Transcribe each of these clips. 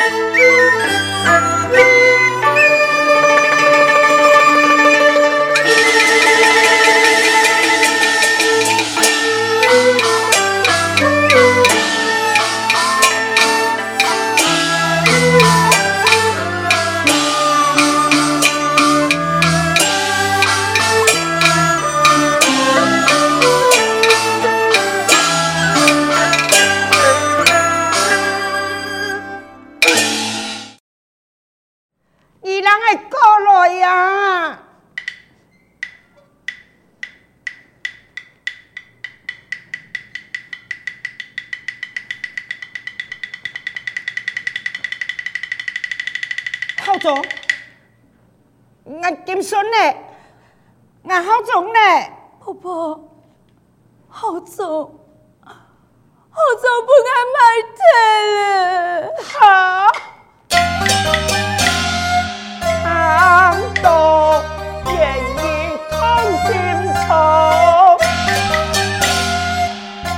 you 俺金锁呢？俺好走呢？婆婆，好走，好走，不敢迈前了。唐，唐多见你痛心愁，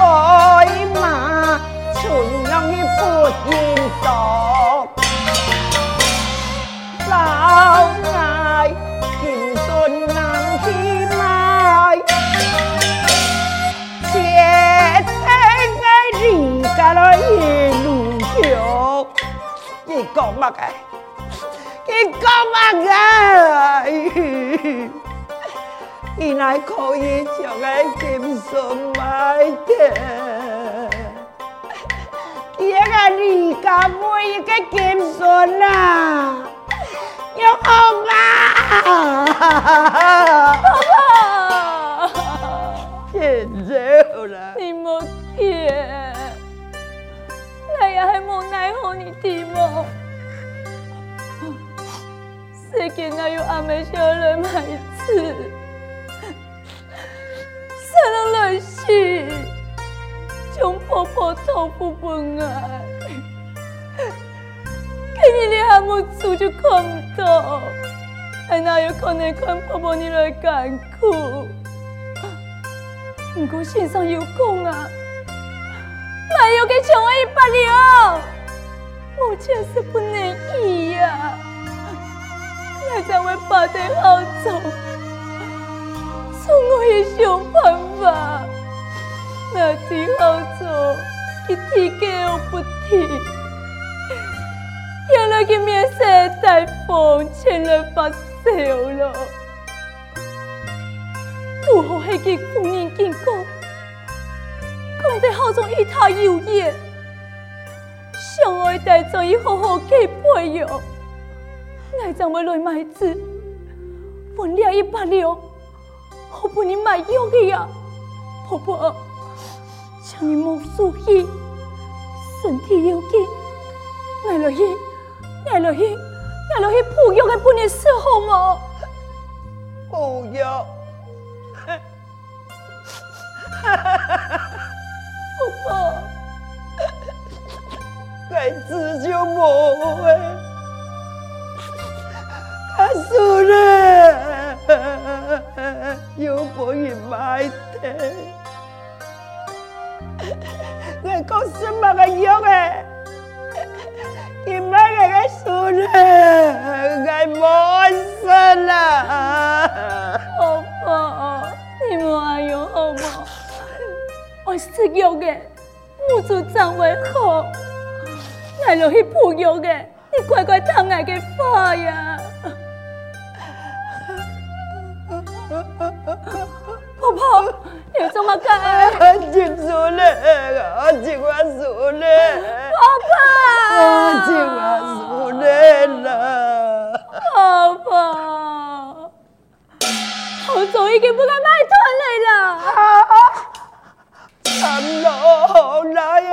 哎妈，春阳已破烟。con pakai Kiko pakai Y nay có ý cho cái kim sớm mai thế Kia cái gì cả vui cái kim sớm à Nhớ không à Chết rêu là Đi một kia Này ai muốn này hôn đi tìm một 最近还有阿妹生了孩子，生了乱世，将婆婆到婆婆今给你俩还没做就看不到，还哪有可能看婆婆你来的艰苦？不过身上有空啊，又该给我一把了。目前是不能移呀。才会为八队好做，做我要想办法。那八队好做，给天给我不停。现在给面色大风，千来发烧了。不好个工人警告，讲地好像与他有缘，相爱大众伊好好去培养。我正要来买猪，分了一百两，好把你买药的呀，婆婆。请你莫生气，身体要紧。奶奶去，奶奶去，奶奶去，不药给不娘吃好吗？不要，婆婆，孩子就无了。苏勒，有公公埋的，我靠孙子，我靠，公公死了。婆婆，你莫要哭嘛，我是叫你，我做长辈好，你要会哭，你乖乖当我的花呀。좀 마카해. 아직 술래. 아직 와 술래. 아빠. 아직 와 술래라. 아빠. 我早已经不该卖春来了。 참로 나의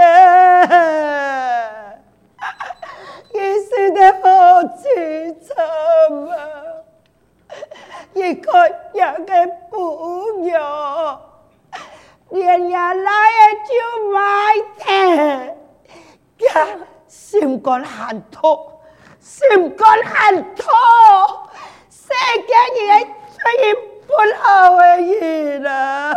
이 시대 어찌 참아 이 건약에 뿌며 Điện nhà lai chưa mai thẻ Kìa Xem con hàn thô Xem con hàn thô Xe cái gì ấy cho em buồn ở gì đó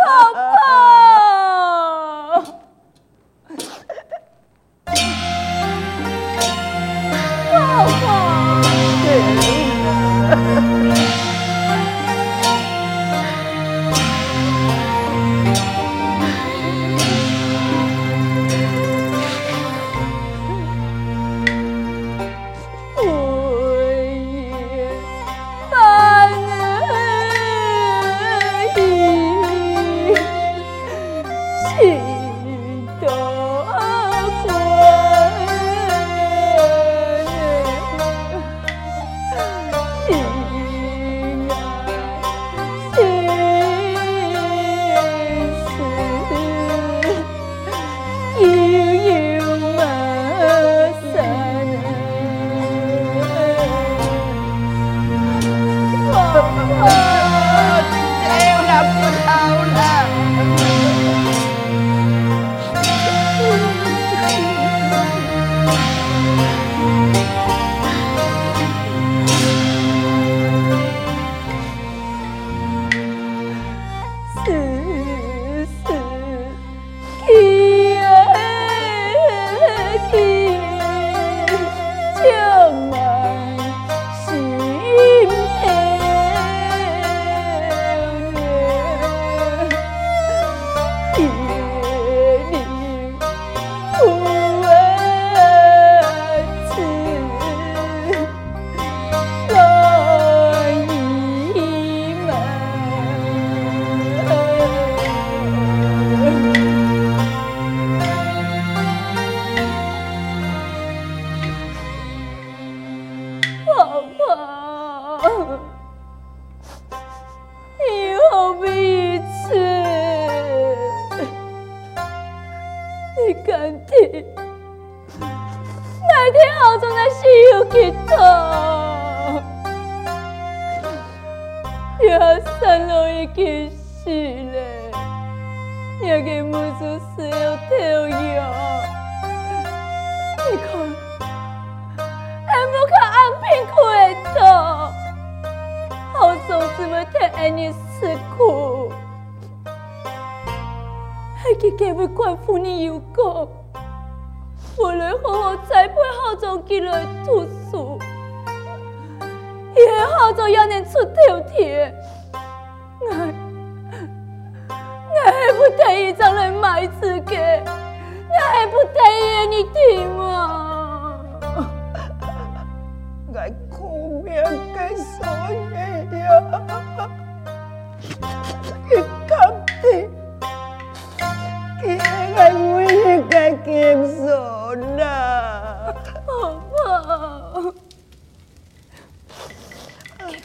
辛苦了，好总子们疼爱你，吃苦，还去给我官府里游说，为了好好栽培郝总进来做事。以后郝要你出头天，我，我还不太愿意买自己，我还不得愿你听啊。你到底给俺屋里给谁受的？婆婆，看，我到。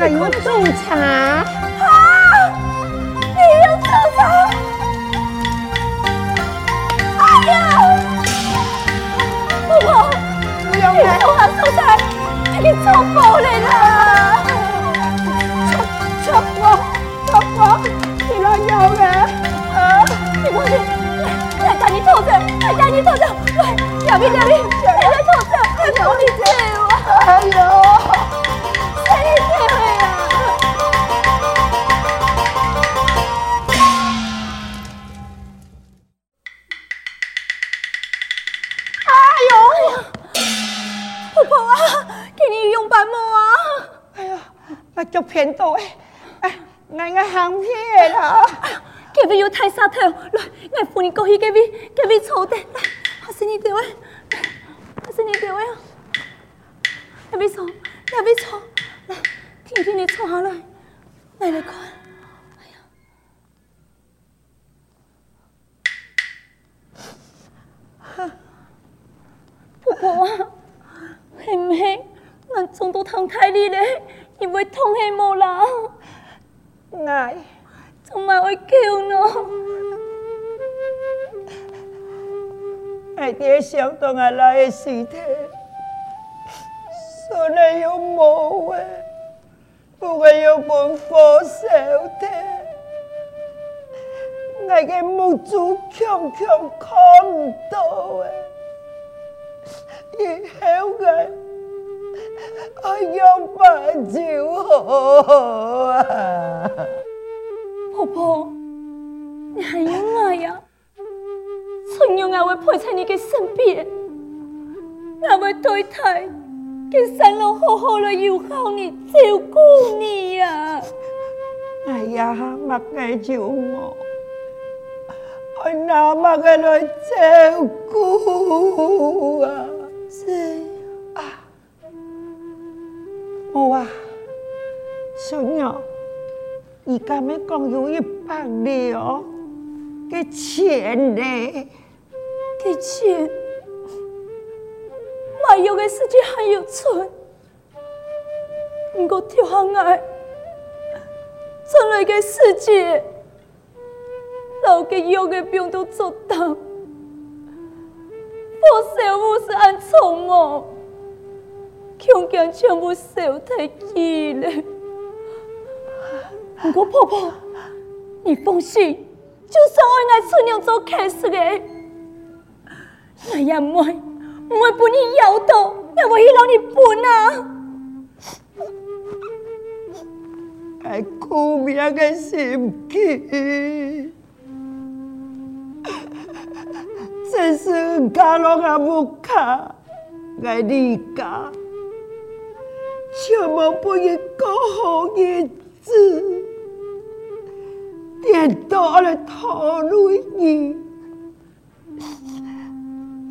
俺有挣钱。臭贼，你臭宝来了！臭宝，臭宝，你来要的？你妈的！阿你臭贼！阿你臭贼！哎，哑巴哑巴，你来臭贼！你妈的！哎哎呦！婆婆啊，给你用白沫啊！哎呀，我腳偏到哎，哎，我我行撇啦！隔壁有太沙頭，來，我扶你過去隔壁隔壁草地，來，我先你掉哎，我先你掉哎，隔壁草，隔壁草，來，聽聽你坐下來，來來看。因为痛起无啦。爱，仲咪会叫我。爱爹想到阿拉的尸体，所以要无的，不过要本火烧的。爱嘅母猪强强看唔到嘅，以后嘅。阿爷，别骄啊！婆婆，你还有我呀，春娘还会陪在你的身边，还会对台跟三老好好的友好你照顾你啊！哎呀，别该救我拿么给来照顾啊！是。啊，小鸟，你敢要光有一百两给钱的，给钱，买药个时间还有剩，不过下来，爱，村里个时节，老给药个病都做到，不是有是士安冲穷强全部受太气了，不过婆婆，你放心，就算我爱出娘做开始的，我也莫莫不你摇头，那不许让你办啊！爱哭别该心急，这是家罗个不卡爱你讲。千万不要过好日子，等到了嘞头你，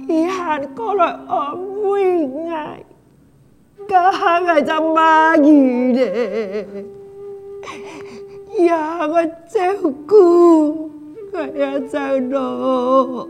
遗憾过来安慰我，干个啥子玩意嘞？呀我照顾，还要再弄。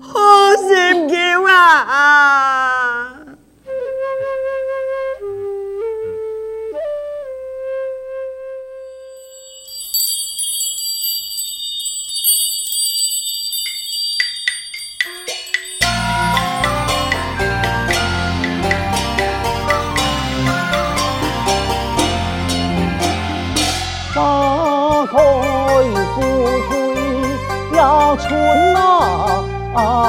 好神奇啊。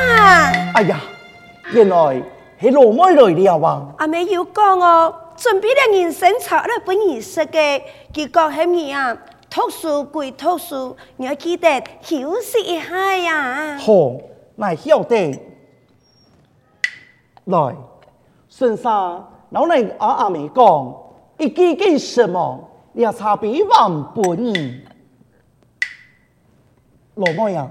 啊！哎呀，原來係羅妹來了吧？阿妹有講哦，準備了人生冊咧本儀式嘅，結果係咪啊？讀書歸讀書，你要記得休息一下呀。好，我曉得。來，順生，老奶阿阿妹講，一記記什麼？你要差別萬本。羅妹啊，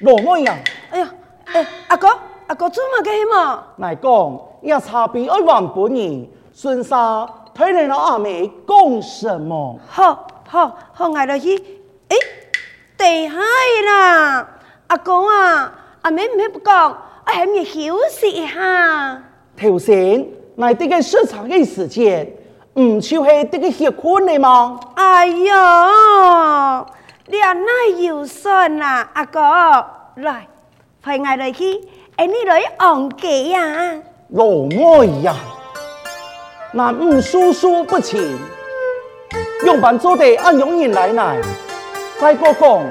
羅妹啊，哎呀！诶，阿哥，阿哥做乜嘅起嘛？乃讲，要查边一万本人，顺沙睇你老阿妹讲什么？好，好，好，挨落去。诶，地下啦，阿公啊，阿妹唔系讲，阿系咪休息一下？头先，乃啲嘅市场嘅时间，唔就系啲嘅血困嚟吗？哎哟，你阿奶要信啊，阿哥，来。婆娘来去，哎，你来养家呀？我爱呀，那唔输输不起。用房做地按容易奶奶，再个讲，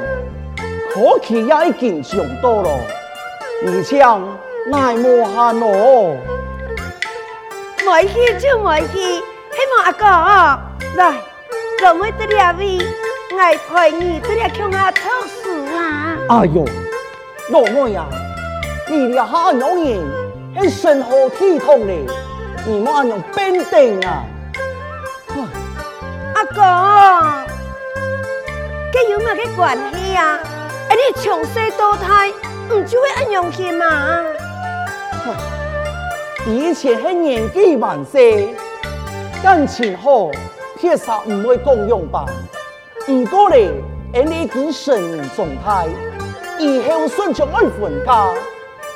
可气也已经上多了。你像奶奶莫喊我。买去就买去，还莫阿哥来，咱们在两位来陪你，在那看阿读书啊！哎呦。老妹呀，你阿哈容易，迄身好体统嘞，你莫用变丁啊！阿哥，吉有咩吉关系啊？你强势多态，唔做阿用起嘛？以前係年纪还细，金钱和血杀唔可共用吧？唔过嘞，阿你只神状态。以后顺从我老人家，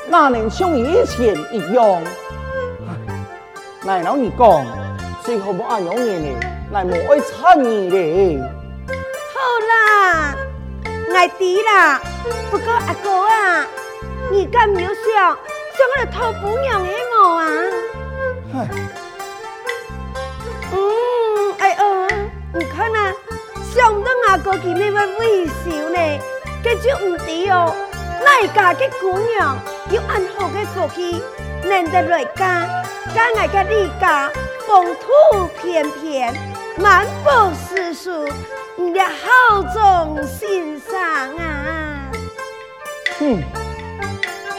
那能像以前一样？奶老你讲，最好不挨娘你嘞，奶莫爱差念的。好啦，爱弟啦！不过阿哥啊，你敢没有想想我来讨姑娘的我啊？嗯，哎哦，你看呐，想不到阿哥今天还微笑呢。这就唔对哦。奈个这姑娘又安好这些去，难得来家，家个个家，风土翩翩，满腹诗书，你家好重心上啊。哼，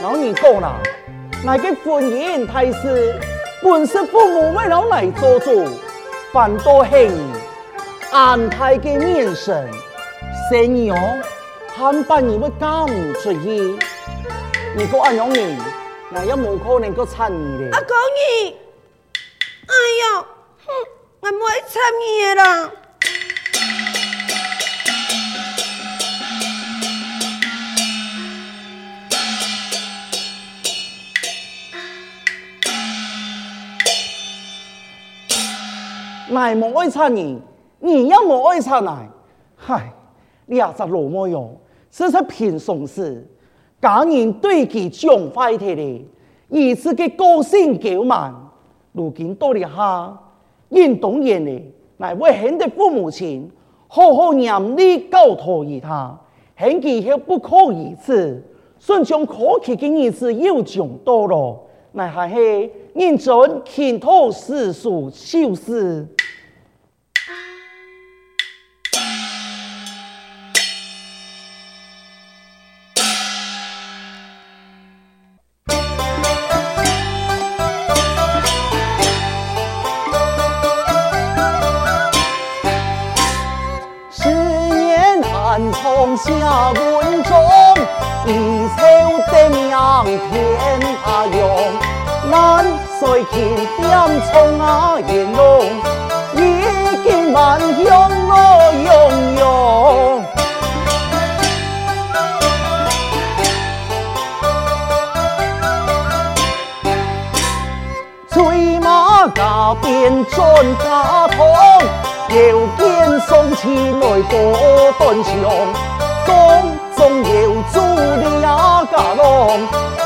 老二讲啦，那个婚姻太师，本是父母为了来做主，反倒害你，安胎个面神，生儿哦。坦把你们干出去。你我阿娘儿，那也无可能够参与的。阿公你，哎呀，哼，我不参你啦。哪么爱参你，你要么爱参哪？嗨，你也是老么哟。这是平常事，家人对其讲怀体的，以此给个性娇慢，如今多了下，因当然的，乃为显得父母亲好好念你教托于他，显得后不可以事，顺从可气的意子又长多了，乃还是认真探讨世俗修饰。金点葱啊银浓衣襟万样罗茸茸。醉马家边转大桶，又见送钱来过端详，当中又做了个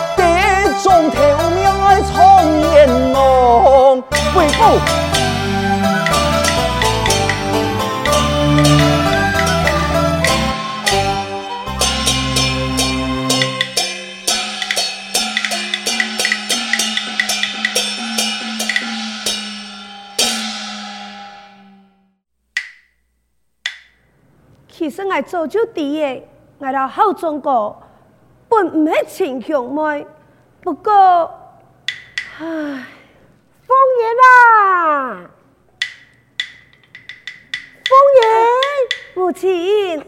其实我早就知的，为到好中国，不唔系情愿不过唉。亲，你钱，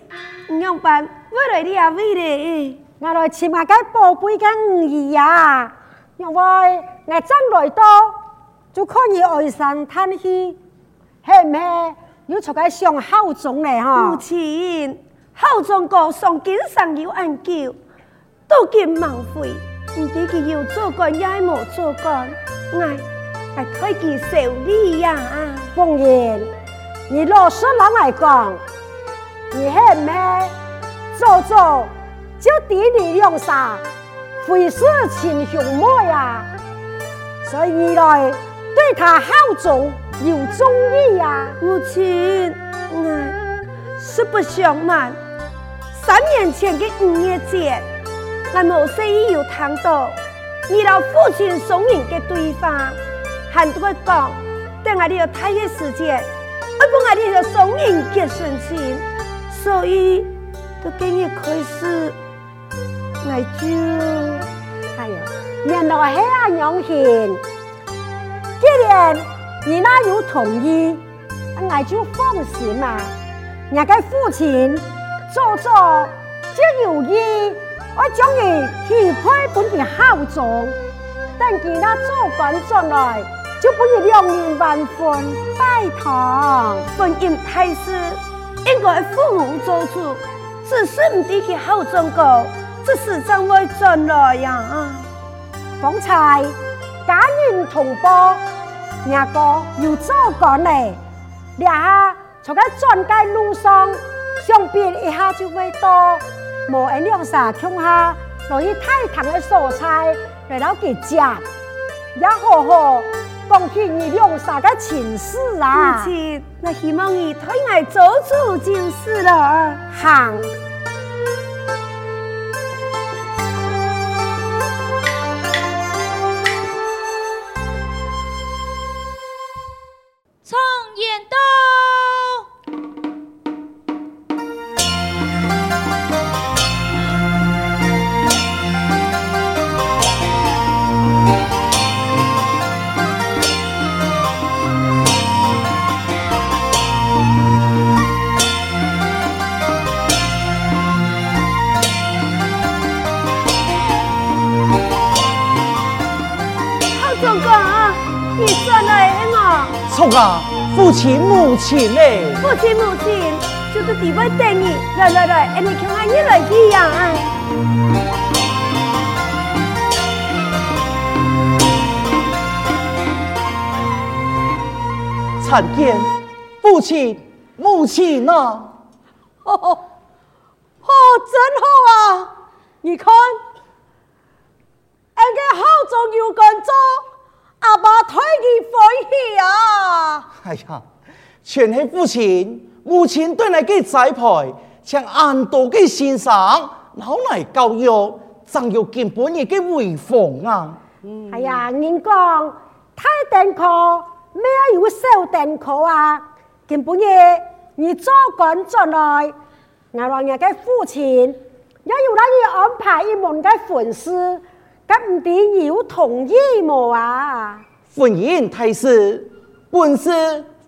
娘伴，来了阿妹利，我来起码个宝贝个女呀，因为我将来多，就可以安心叹心，系咪？有出个上好种嘞哈！母亲，好种果上金身有按叫，多金忙费，唔知佢有做干，也么做干，我。还以起修理呀，凤英！你老实人来讲，你和妈做做就对你用啥，会是亲兄妹呀？所以来对他好做有忠义呀。母亲，嗯，实不相瞒，三年前的五月节，我做生意有谈到，遇到父亲送人嘅对方。很多个讲，等下你要太约时间，我本来你要双人结绳亲，所以都建议开始。我就哎呦，人老还要用心。既然你那有同意，我就放心嘛。人家父亲做做，就有意，我终于去批本个好种，等其他做官转来。就不是两年万分拜堂，婚姻大事应该父母做主，只是唔得去后中个，这是真为真爱呀。方才家人同胞，阿哥又做惯嘞，俩下坐个转街路上，相别一下就会到，无闲两三恐下，落去太堂的蔬菜，来到去摘，也好好。娘，你用啥个请示啊？母亲，那希望你腿爱走走就是了。行。亲母亲呢？父亲母亲，就是地位等你。来来来，你们去看你来去呀！参见父亲母亲呐，哦哦哦，真好啊！你看，人家好做又工作。阿爸替你欢喜啊！哎呀，全系父亲、母亲对你嘅栽培、像按多嘅欣赏、老来教育，真要见本人嘅回访啊！哎呀，人讲，太定课咩要少定课啊？见本夜，你做紧做来，我话我嘅父亲，也要拉你安排一门嘅粉丝。咁不弟同意么啊？婚姻太师，本是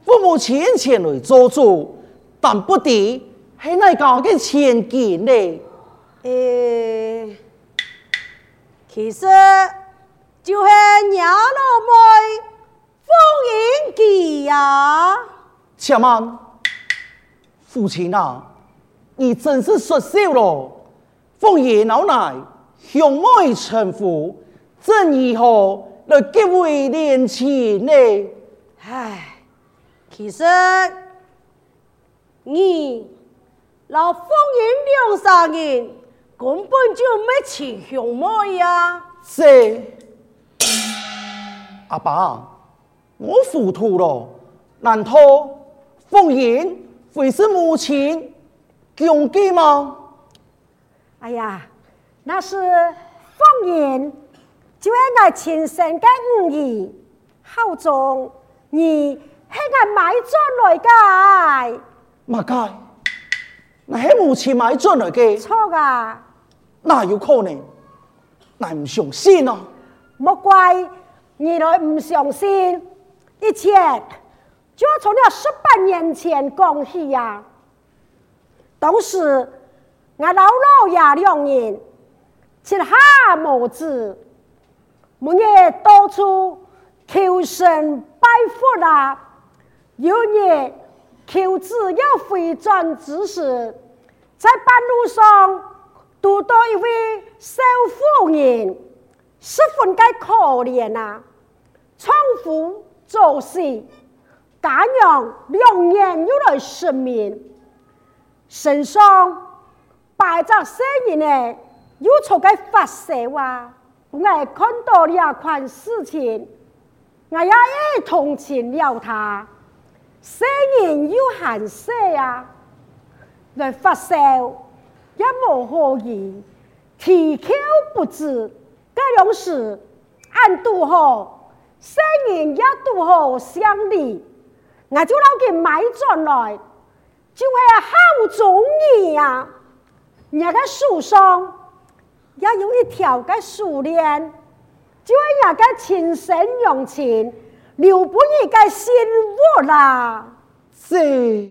父母亲前来做主，但不敌系那哪嘅迁就呢？呃，其实就系娘老妹，风云记呀。且慢，父亲啊，你真是失笑了，凤英老奶。向妹成服，怎如后来结为连亲呢？唉，其实你老凤英两三年，根本就没亲向妹呀！是，阿爸，我糊涂了，难道凤英会是母亲强姐吗？哎呀！那是方言，就系我亲身嘅误会。侯总，你系我买错来嘅？马街，你系唔似买错来嘅？错噶？那有可能？你唔相信啊！莫怪，你来唔相信，一切就从了十八年前讲起啊！当时我老老爷两人。吃哈么子，我日到处求神拜佛啦，有日求子要回转之时，在半路上遇到一位少妇人，十分该可怜啊，丈夫做事，加娘两眼又来失明，身上摆着生人的有从佮发烧啊！我系看到了啊款事情，我也一同情了他。生人有含笑啊，来发烧也无何宜，气口不止，嗰种事按度好，生人也度好相离，我就老给买转来，就会好中意啊！热个树上。要有一条该熟练，就一个亲身用情，留不人该心窝啦，是。